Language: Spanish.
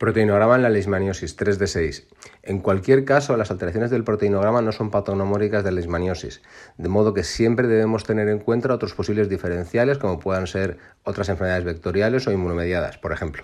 Proteinograma en la leishmaniosis 3 de 6. En cualquier caso, las alteraciones del proteinograma no son patognomóricas de leishmaniosis, de modo que siempre debemos tener en cuenta otros posibles diferenciales como puedan ser otras enfermedades vectoriales o inmunomediadas, por ejemplo.